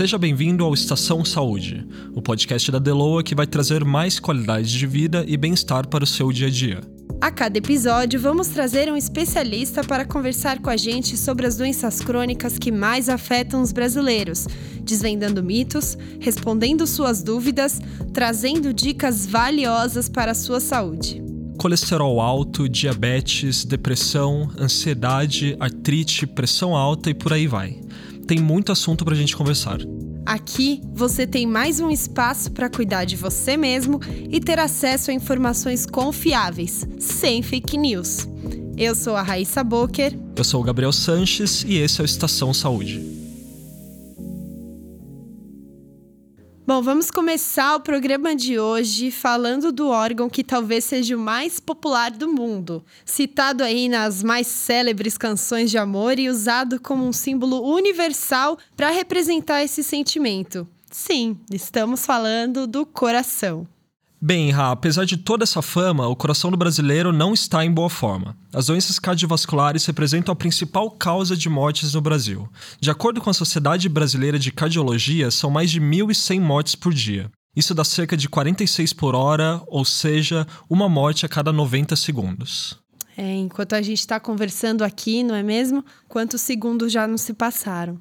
Seja bem-vindo ao Estação Saúde, o podcast da Deloa que vai trazer mais qualidade de vida e bem-estar para o seu dia a dia. A cada episódio, vamos trazer um especialista para conversar com a gente sobre as doenças crônicas que mais afetam os brasileiros, desvendando mitos, respondendo suas dúvidas, trazendo dicas valiosas para a sua saúde. Colesterol alto, diabetes, depressão, ansiedade, artrite, pressão alta e por aí vai. Tem muito assunto para a gente conversar. Aqui você tem mais um espaço para cuidar de você mesmo e ter acesso a informações confiáveis, sem fake news. Eu sou a Raíssa Boker. Eu sou o Gabriel Sanches e esse é o Estação Saúde. Bom, vamos começar o programa de hoje falando do órgão que talvez seja o mais popular do mundo, citado aí nas mais célebres canções de amor e usado como um símbolo universal para representar esse sentimento. Sim, estamos falando do coração. Bem, Ra, apesar de toda essa fama, o coração do brasileiro não está em boa forma. As doenças cardiovasculares representam a principal causa de mortes no Brasil. De acordo com a Sociedade Brasileira de Cardiologia, são mais de 1.100 mortes por dia. Isso dá cerca de 46 por hora, ou seja, uma morte a cada 90 segundos. É, enquanto a gente está conversando aqui, não é mesmo? Quantos segundos já não se passaram?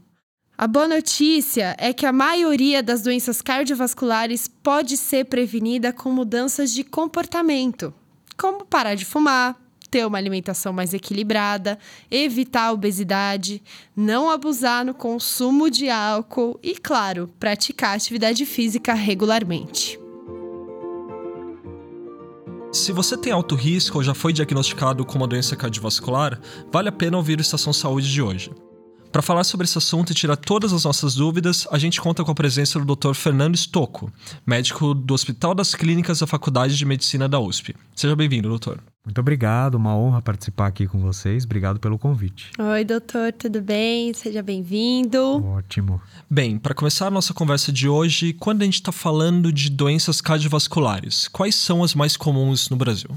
A boa notícia é que a maioria das doenças cardiovasculares pode ser prevenida com mudanças de comportamento, como parar de fumar, ter uma alimentação mais equilibrada, evitar a obesidade, não abusar no consumo de álcool e, claro, praticar atividade física regularmente. Se você tem alto risco ou já foi diagnosticado com uma doença cardiovascular, vale a pena ouvir o Estação Saúde de hoje. Para falar sobre esse assunto e tirar todas as nossas dúvidas, a gente conta com a presença do Dr. Fernando Stocco, médico do Hospital das Clínicas da Faculdade de Medicina da USP. Seja bem-vindo, doutor. Muito obrigado, uma honra participar aqui com vocês. Obrigado pelo convite. Oi, doutor, tudo bem? Seja bem-vindo. Ótimo. Bem, para começar a nossa conversa de hoje, quando a gente está falando de doenças cardiovasculares, quais são as mais comuns no Brasil?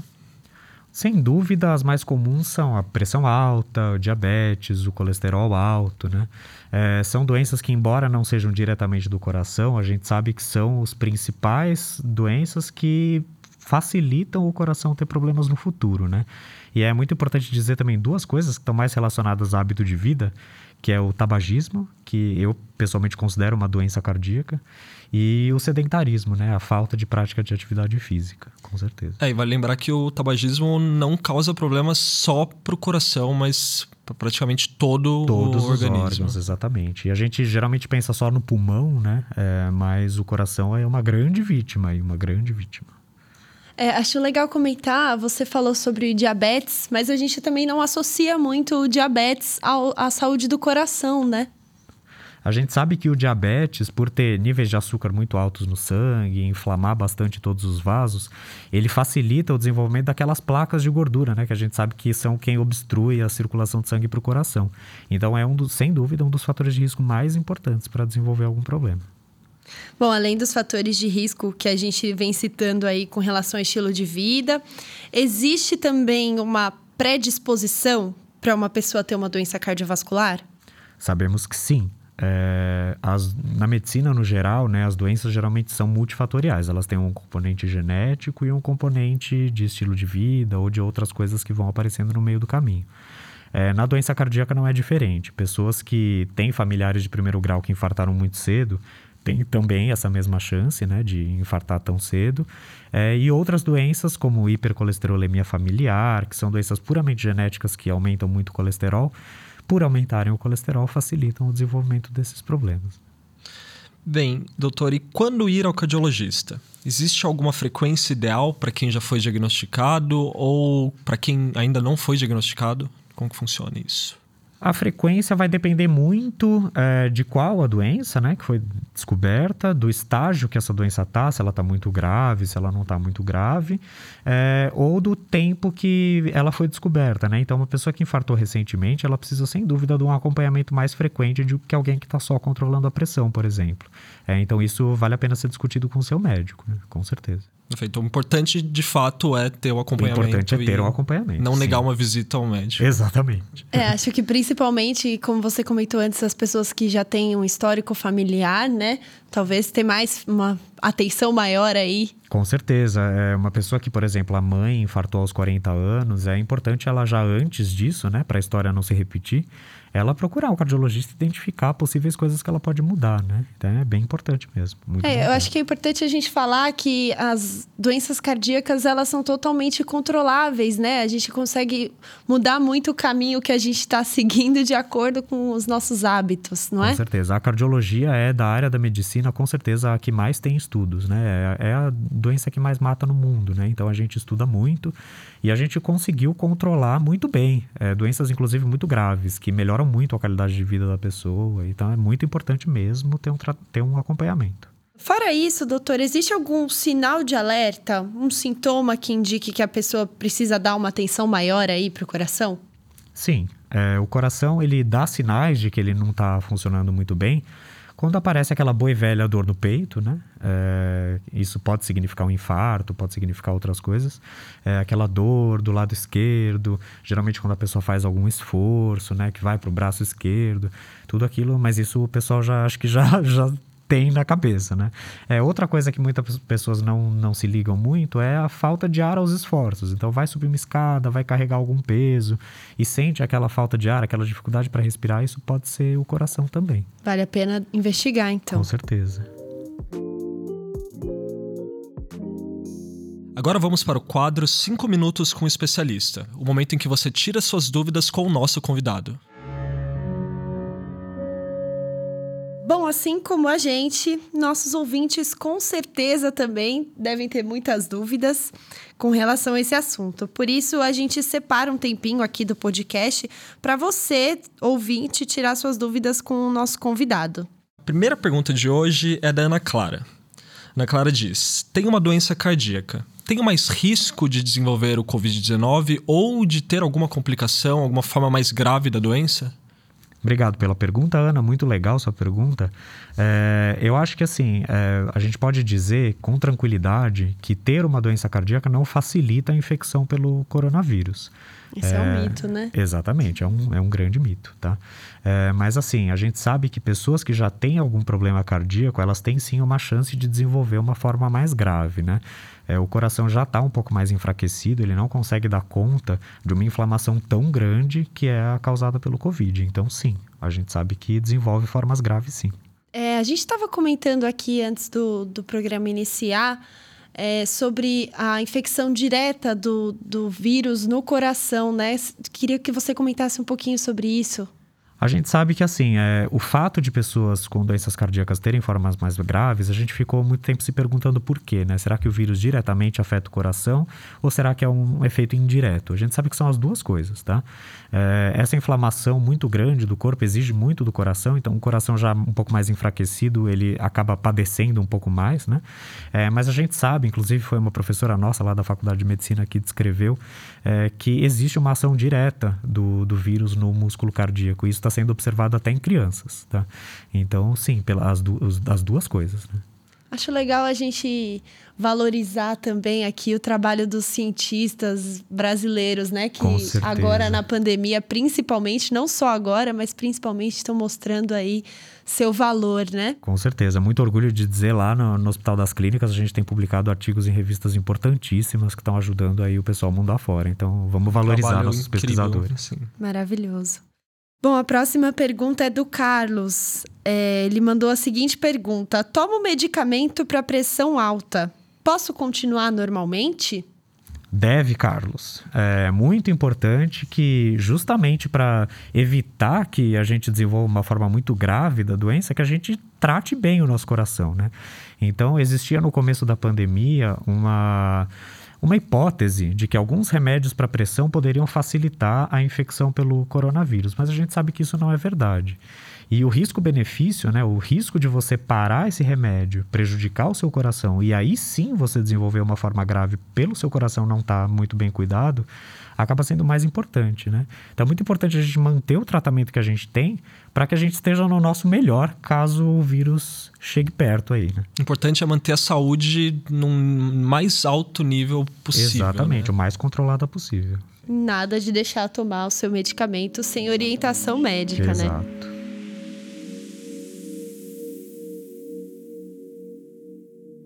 Sem dúvida, as mais comuns são a pressão alta, o diabetes, o colesterol alto, né? É, são doenças que, embora não sejam diretamente do coração, a gente sabe que são os principais doenças que facilitam o coração ter problemas no futuro, né? E é muito importante dizer também duas coisas que estão mais relacionadas ao hábito de vida, que é o tabagismo, que eu pessoalmente considero uma doença cardíaca, e o sedentarismo, né? A falta de prática de atividade física, com certeza. É, e vale lembrar que o tabagismo não causa problemas só para o coração, mas para praticamente todo Todos o organismo. os órgãos, exatamente. E a gente geralmente pensa só no pulmão, né? É, mas o coração é uma grande vítima, e uma grande vítima. É, acho legal comentar, você falou sobre diabetes, mas a gente também não associa muito o diabetes ao, à saúde do coração, né? A gente sabe que o diabetes, por ter níveis de açúcar muito altos no sangue, inflamar bastante todos os vasos, ele facilita o desenvolvimento daquelas placas de gordura, né? Que a gente sabe que são quem obstrui a circulação de sangue para o coração. Então é um dos, sem dúvida um dos fatores de risco mais importantes para desenvolver algum problema. Bom, além dos fatores de risco que a gente vem citando aí com relação ao estilo de vida, existe também uma predisposição para uma pessoa ter uma doença cardiovascular? Sabemos que sim. É, as, na medicina, no geral, né, as doenças geralmente são multifatoriais. Elas têm um componente genético e um componente de estilo de vida ou de outras coisas que vão aparecendo no meio do caminho. É, na doença cardíaca não é diferente. Pessoas que têm familiares de primeiro grau que infartaram muito cedo têm também essa mesma chance né, de infartar tão cedo. É, e outras doenças, como hipercolesterolemia familiar, que são doenças puramente genéticas que aumentam muito o colesterol, por aumentarem o colesterol, facilitam o desenvolvimento desses problemas. Bem, doutor, e quando ir ao cardiologista? Existe alguma frequência ideal para quem já foi diagnosticado ou para quem ainda não foi diagnosticado? Como que funciona isso? A frequência vai depender muito é, de qual a doença, né, que foi descoberta, do estágio que essa doença está, se ela está muito grave, se ela não está muito grave, é, ou do tempo que ela foi descoberta, né? Então, uma pessoa que infartou recentemente, ela precisa sem dúvida de um acompanhamento mais frequente do que alguém que está só controlando a pressão, por exemplo. É, então, isso vale a pena ser discutido com o seu médico, né? com certeza. Perfeito. O importante, de fato, é ter o acompanhamento. O importante é ter um acompanhamento. Não negar sim. uma visita ao médico. Exatamente. É, acho que principalmente, como você comentou antes, as pessoas que já têm um histórico familiar, né? Talvez ter mais uma atenção maior aí. Com certeza. É uma pessoa que, por exemplo, a mãe infartou aos 40 anos, é importante ela já antes disso, né, para a história não se repetir, ela procurar um cardiologista e identificar possíveis coisas que ela pode mudar, né? Então é bem importante mesmo. é, eu acho que é importante a gente falar que as doenças cardíacas elas são totalmente controláveis, né? A gente consegue mudar muito o caminho que a gente está seguindo de acordo com os nossos hábitos, não com é? Com certeza. A cardiologia é da área da medicina, com certeza, a que mais tem estudos, né? É, é a doença que mais mata no mundo, né? Então a gente estuda muito e a gente conseguiu controlar muito bem é, doenças, inclusive, muito graves, que melhoram muito a qualidade de vida da pessoa. Então é muito importante mesmo ter um, ter um acompanhamento. Fora isso, doutor, existe algum sinal de alerta, um sintoma que indique que a pessoa precisa dar uma atenção maior aí para o coração? Sim, é, o coração ele dá sinais de que ele não está funcionando muito bem quando aparece aquela boa e velha dor no peito, né? É, isso pode significar um infarto, pode significar outras coisas. É, aquela dor do lado esquerdo, geralmente quando a pessoa faz algum esforço, né? Que vai para o braço esquerdo, tudo aquilo, mas isso o pessoal já acho que já, já tem na cabeça, né? É, outra coisa que muitas pessoas não, não se ligam muito é a falta de ar aos esforços. Então, vai subir uma escada, vai carregar algum peso e sente aquela falta de ar, aquela dificuldade para respirar, isso pode ser o coração também. Vale a pena investigar, então. Com certeza. Agora vamos para o quadro 5 minutos com o especialista, o momento em que você tira suas dúvidas com o nosso convidado. Bom, assim como a gente, nossos ouvintes com certeza também devem ter muitas dúvidas com relação a esse assunto. Por isso, a gente separa um tempinho aqui do podcast para você, ouvinte, tirar suas dúvidas com o nosso convidado. A primeira pergunta de hoje é da Ana Clara. Ana Clara diz: Tem uma doença cardíaca. Tenho mais risco de desenvolver o Covid-19 ou de ter alguma complicação, alguma forma mais grave da doença? Obrigado pela pergunta, Ana. Muito legal sua pergunta. É, eu acho que assim, é, a gente pode dizer com tranquilidade que ter uma doença cardíaca não facilita a infecção pelo coronavírus. Isso é, é um mito, né? Exatamente, é um, é um grande mito, tá? É, mas assim, a gente sabe que pessoas que já têm algum problema cardíaco, elas têm sim uma chance de desenvolver uma forma mais grave, né? É, o coração já está um pouco mais enfraquecido, ele não consegue dar conta de uma inflamação tão grande que é a causada pelo Covid. Então, sim, a gente sabe que desenvolve formas graves, sim. É, a gente estava comentando aqui antes do, do programa iniciar é, sobre a infecção direta do, do vírus no coração, né? Queria que você comentasse um pouquinho sobre isso. A gente sabe que, assim, é, o fato de pessoas com doenças cardíacas terem formas mais graves, a gente ficou muito tempo se perguntando por quê, né? Será que o vírus diretamente afeta o coração ou será que é um efeito indireto? A gente sabe que são as duas coisas, tá? É, essa inflamação muito grande do corpo exige muito do coração, então o coração já um pouco mais enfraquecido, ele acaba padecendo um pouco mais, né? É, mas a gente sabe, inclusive foi uma professora nossa lá da Faculdade de Medicina que descreveu é, que existe uma ação direta do, do vírus no músculo cardíaco. Isso está sendo observado até em crianças, tá? Então, sim, pelas du as duas coisas, né? Acho legal a gente valorizar também aqui o trabalho dos cientistas brasileiros, né? Que agora na pandemia, principalmente, não só agora, mas principalmente estão mostrando aí seu valor, né? Com certeza. Muito orgulho de dizer lá no, no Hospital das Clínicas, a gente tem publicado artigos em revistas importantíssimas que estão ajudando aí o pessoal mundo afora. Então, vamos valorizar Trabalho nossos incrível, pesquisadores. Sim. Maravilhoso. Bom, a próxima pergunta é do Carlos. É, ele mandou a seguinte pergunta: Tomo medicamento para pressão alta. Posso continuar normalmente? Deve, Carlos. É muito importante que, justamente para evitar que a gente desenvolva uma forma muito grave da doença, que a gente trate bem o nosso coração, né? Então, existia no começo da pandemia uma uma hipótese de que alguns remédios para pressão poderiam facilitar a infecção pelo coronavírus, mas a gente sabe que isso não é verdade. E o risco-benefício, né, o risco de você parar esse remédio, prejudicar o seu coração e aí sim você desenvolver uma forma grave pelo seu coração não estar tá muito bem cuidado, acaba sendo mais importante, né? Então é muito importante a gente manter o tratamento que a gente tem para que a gente esteja no nosso melhor caso o vírus chegue perto aí, né? Importante é manter a saúde num mais alto nível possível. Exatamente, né? o mais controlada possível. Nada de deixar tomar o seu medicamento sem orientação médica, Exato. né? Exato.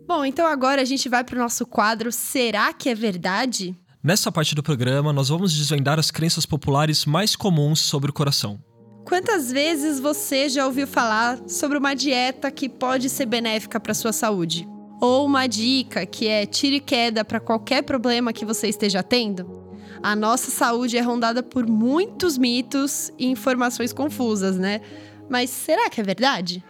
Bom, então agora a gente vai para o nosso quadro Será que é verdade? Nessa parte do programa, nós vamos desvendar as crenças populares mais comuns sobre o coração. Quantas vezes você já ouviu falar sobre uma dieta que pode ser benéfica para sua saúde? Ou uma dica que é tire queda para qualquer problema que você esteja tendo? A nossa saúde é rondada por muitos mitos e informações confusas, né? Mas será que é verdade?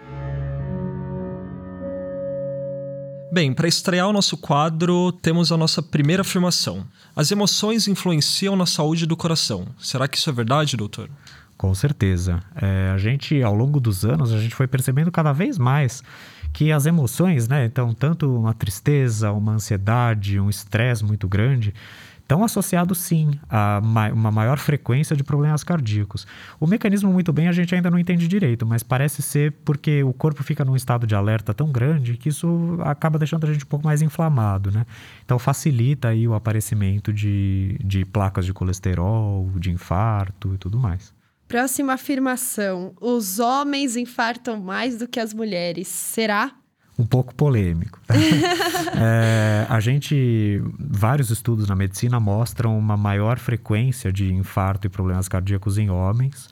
Bem, para estrear o nosso quadro, temos a nossa primeira afirmação. As emoções influenciam na saúde do coração. Será que isso é verdade, doutor? Com certeza. É, a gente, ao longo dos anos, a gente foi percebendo cada vez mais que as emoções, né? Então, tanto uma tristeza, uma ansiedade, um estresse muito grande, estão associados sim a uma maior frequência de problemas cardíacos. O mecanismo muito bem a gente ainda não entende direito, mas parece ser porque o corpo fica num estado de alerta tão grande que isso acaba deixando a gente um pouco mais inflamado, né? Então facilita aí o aparecimento de, de placas de colesterol, de infarto e tudo mais. Próxima afirmação: os homens infartam mais do que as mulheres. Será? um pouco polêmico. é, a gente, vários estudos na medicina mostram uma maior frequência de infarto e problemas cardíacos em homens.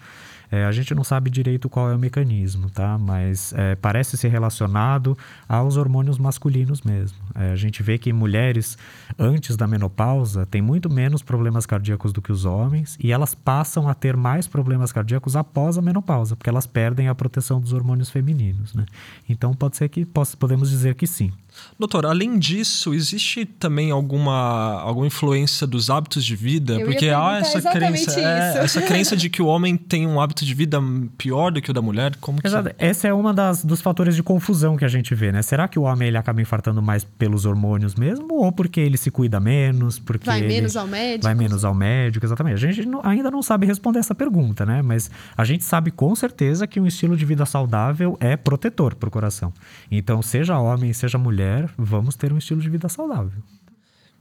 É, a gente não sabe direito qual é o mecanismo, tá? Mas é, parece ser relacionado aos hormônios masculinos mesmo. É, a gente vê que mulheres antes da menopausa têm muito menos problemas cardíacos do que os homens e elas passam a ter mais problemas cardíacos após a menopausa, porque elas perdem a proteção dos hormônios femininos, né? Então pode ser que podemos dizer que sim. Doutor, além disso, existe também alguma, alguma influência dos hábitos de vida? Eu Porque há essa crença, é, essa crença de que o homem tem um hábito de vida pior do que o da mulher. Como que... Exato. Essa é uma das dos fatores de confusão que a gente vê, né? Será que o homem ele acaba infartando mais pelos hormônios mesmo ou porque ele se cuida menos, porque vai ele menos ao médico? Vai menos ao médico, exatamente. A gente não, ainda não sabe responder essa pergunta, né? Mas a gente sabe com certeza que um estilo de vida saudável é protetor para o coração. Então, seja homem, seja mulher mulher, vamos ter um estilo de vida saudável.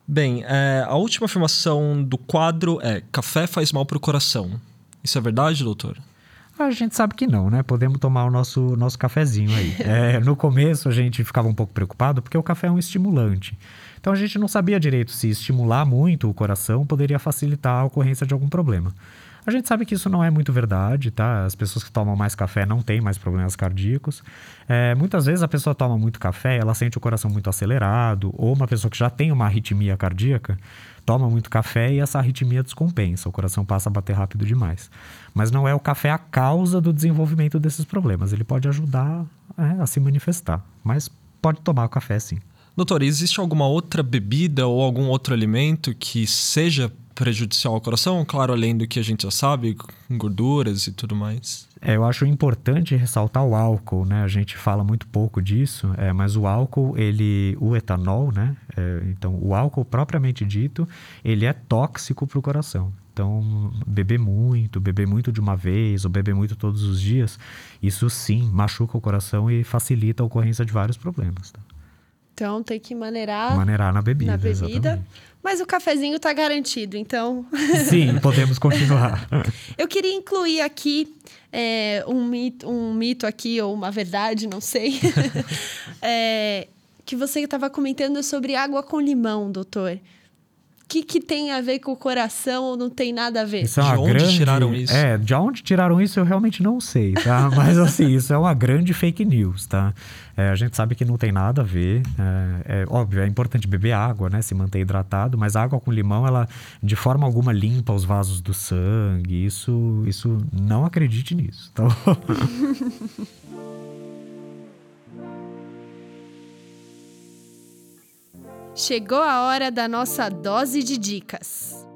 Bem, é, a última afirmação do quadro é: café faz mal para o coração. Isso é verdade, doutor? A gente sabe que não, né? Podemos tomar o nosso, nosso cafezinho aí. É, no começo a gente ficava um pouco preocupado porque o café é um estimulante. Então a gente não sabia direito se estimular muito o coração poderia facilitar a ocorrência de algum problema. A gente sabe que isso não é muito verdade, tá? As pessoas que tomam mais café não têm mais problemas cardíacos. É, muitas vezes a pessoa toma muito café, ela sente o coração muito acelerado, ou uma pessoa que já tem uma arritmia cardíaca toma muito café e essa arritmia descompensa, o coração passa a bater rápido demais. Mas não é o café a causa do desenvolvimento desses problemas, ele pode ajudar é, a se manifestar, mas pode tomar o café sim. Doutor, existe alguma outra bebida ou algum outro alimento que seja prejudicial ao coração, claro, além do que a gente já sabe, gorduras e tudo mais. É, eu acho importante ressaltar o álcool, né? A gente fala muito pouco disso, é, mas o álcool, ele, o etanol, né? É, então, o álcool propriamente dito, ele é tóxico para o coração. Então, beber muito, beber muito de uma vez ou beber muito todos os dias, isso sim machuca o coração e facilita a ocorrência de vários problemas. Tá? Então tem que maneirar. Maneirar na bebida. Na bebida. Exatamente. Mas o cafezinho tá garantido, então. Sim, podemos continuar. Eu queria incluir aqui é, um, mito, um mito aqui, ou uma verdade, não sei. é, que você estava comentando sobre água com limão, doutor que, que tem a ver com o coração ou não tem nada a ver? Isso é de onde grande... tiraram isso? É, de onde tiraram isso eu realmente não sei, tá? Mas assim, isso é uma grande fake news, tá? É, a gente sabe que não tem nada a ver. É, é, óbvio, é importante beber água, né? Se manter hidratado, mas a água com limão, ela de forma alguma limpa os vasos do sangue. Isso, isso não acredite nisso, tá Chegou a hora da nossa dose de dicas.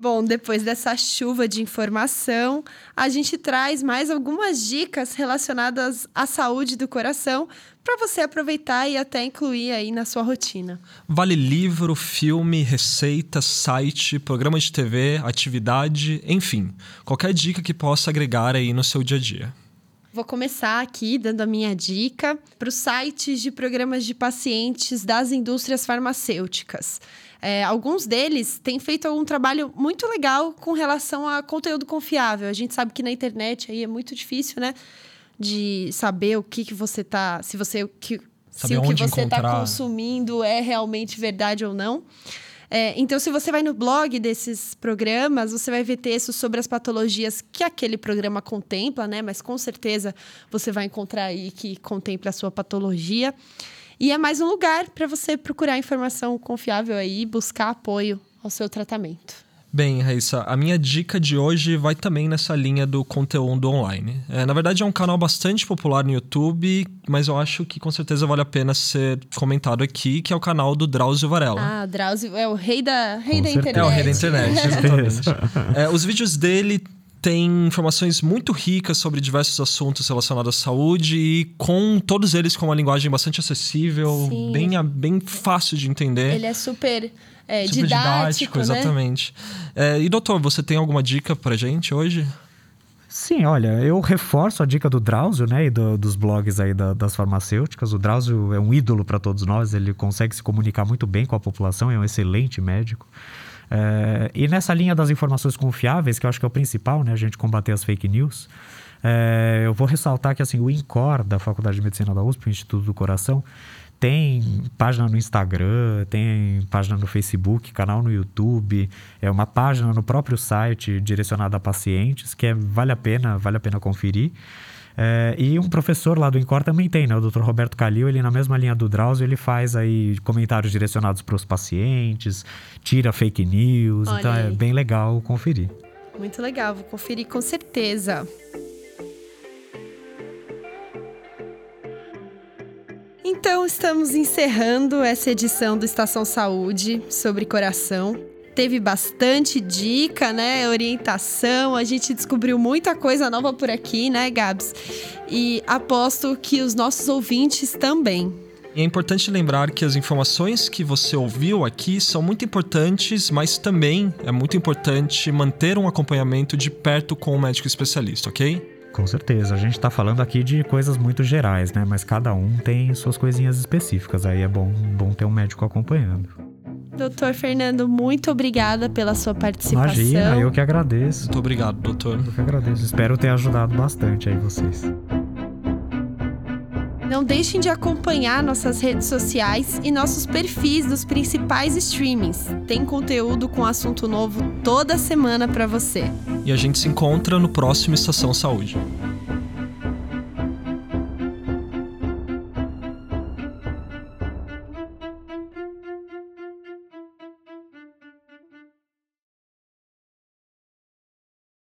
Bom, depois dessa chuva de informação, a gente traz mais algumas dicas relacionadas à saúde do coração para você aproveitar e até incluir aí na sua rotina. Vale livro, filme, receita, site, programa de TV, atividade, enfim, qualquer dica que possa agregar aí no seu dia a dia. Vou começar aqui dando a minha dica para os sites de programas de pacientes das indústrias farmacêuticas. É, alguns deles têm feito um trabalho muito legal com relação a conteúdo confiável. A gente sabe que na internet aí é muito difícil, né? De saber o que, que você tá. Se você. Que, se o que você está consumindo é realmente verdade ou não. É, então, se você vai no blog desses programas, você vai ver textos sobre as patologias que aquele programa contempla, né? Mas com certeza você vai encontrar aí que contempla a sua patologia. E é mais um lugar para você procurar informação confiável aí e buscar apoio ao seu tratamento. Bem, Raíssa, a minha dica de hoje vai também nessa linha do conteúdo online. É, na verdade, é um canal bastante popular no YouTube, mas eu acho que com certeza vale a pena ser comentado aqui, que é o canal do Drauzio Varela. Ah, Drauzio é o rei da, rei da internet. É o rei da internet, exatamente. é, os vídeos dele tem informações muito ricas sobre diversos assuntos relacionados à saúde e com todos eles com uma linguagem bastante acessível, bem, bem fácil de entender. Ele é super, é, super didático, didático né? exatamente. É, e doutor, você tem alguma dica pra gente hoje? Sim, olha, eu reforço a dica do Drauzio, né, e do, dos blogs aí da, das farmacêuticas. O Drauzio é um ídolo para todos nós, ele consegue se comunicar muito bem com a população, é um excelente médico. É, e nessa linha das informações confiáveis, que eu acho que é o principal, né, a gente combater as fake news, é, eu vou ressaltar que assim, o INCOR, da Faculdade de Medicina da USP, o Instituto do Coração, tem página no Instagram, tem página no Facebook, canal no YouTube, é uma página no próprio site direcionada a pacientes, que é, vale a pena, vale a pena conferir. É, e um professor lá do Incor também tem, né? O Dr. Roberto Calil, ele na mesma linha do Drauzio, ele faz aí comentários direcionados para os pacientes, tira fake news, Olha então é aí. é bem legal conferir. Muito legal, vou conferir com certeza. Então, estamos encerrando essa edição do Estação Saúde sobre coração teve bastante dica, né? Orientação. A gente descobriu muita coisa nova por aqui, né, Gabs? E aposto que os nossos ouvintes também. E é importante lembrar que as informações que você ouviu aqui são muito importantes, mas também é muito importante manter um acompanhamento de perto com o médico especialista, ok? Com certeza. A gente está falando aqui de coisas muito gerais, né? Mas cada um tem suas coisinhas específicas. Aí é bom, bom ter um médico acompanhando. Doutor Fernando, muito obrigada pela sua participação. Imagina, eu que agradeço. Muito obrigado, doutor. Eu que agradeço. Espero ter ajudado bastante aí vocês. Não deixem de acompanhar nossas redes sociais e nossos perfis dos principais streamings. Tem conteúdo com assunto novo toda semana para você. E a gente se encontra no próximo Estação Saúde.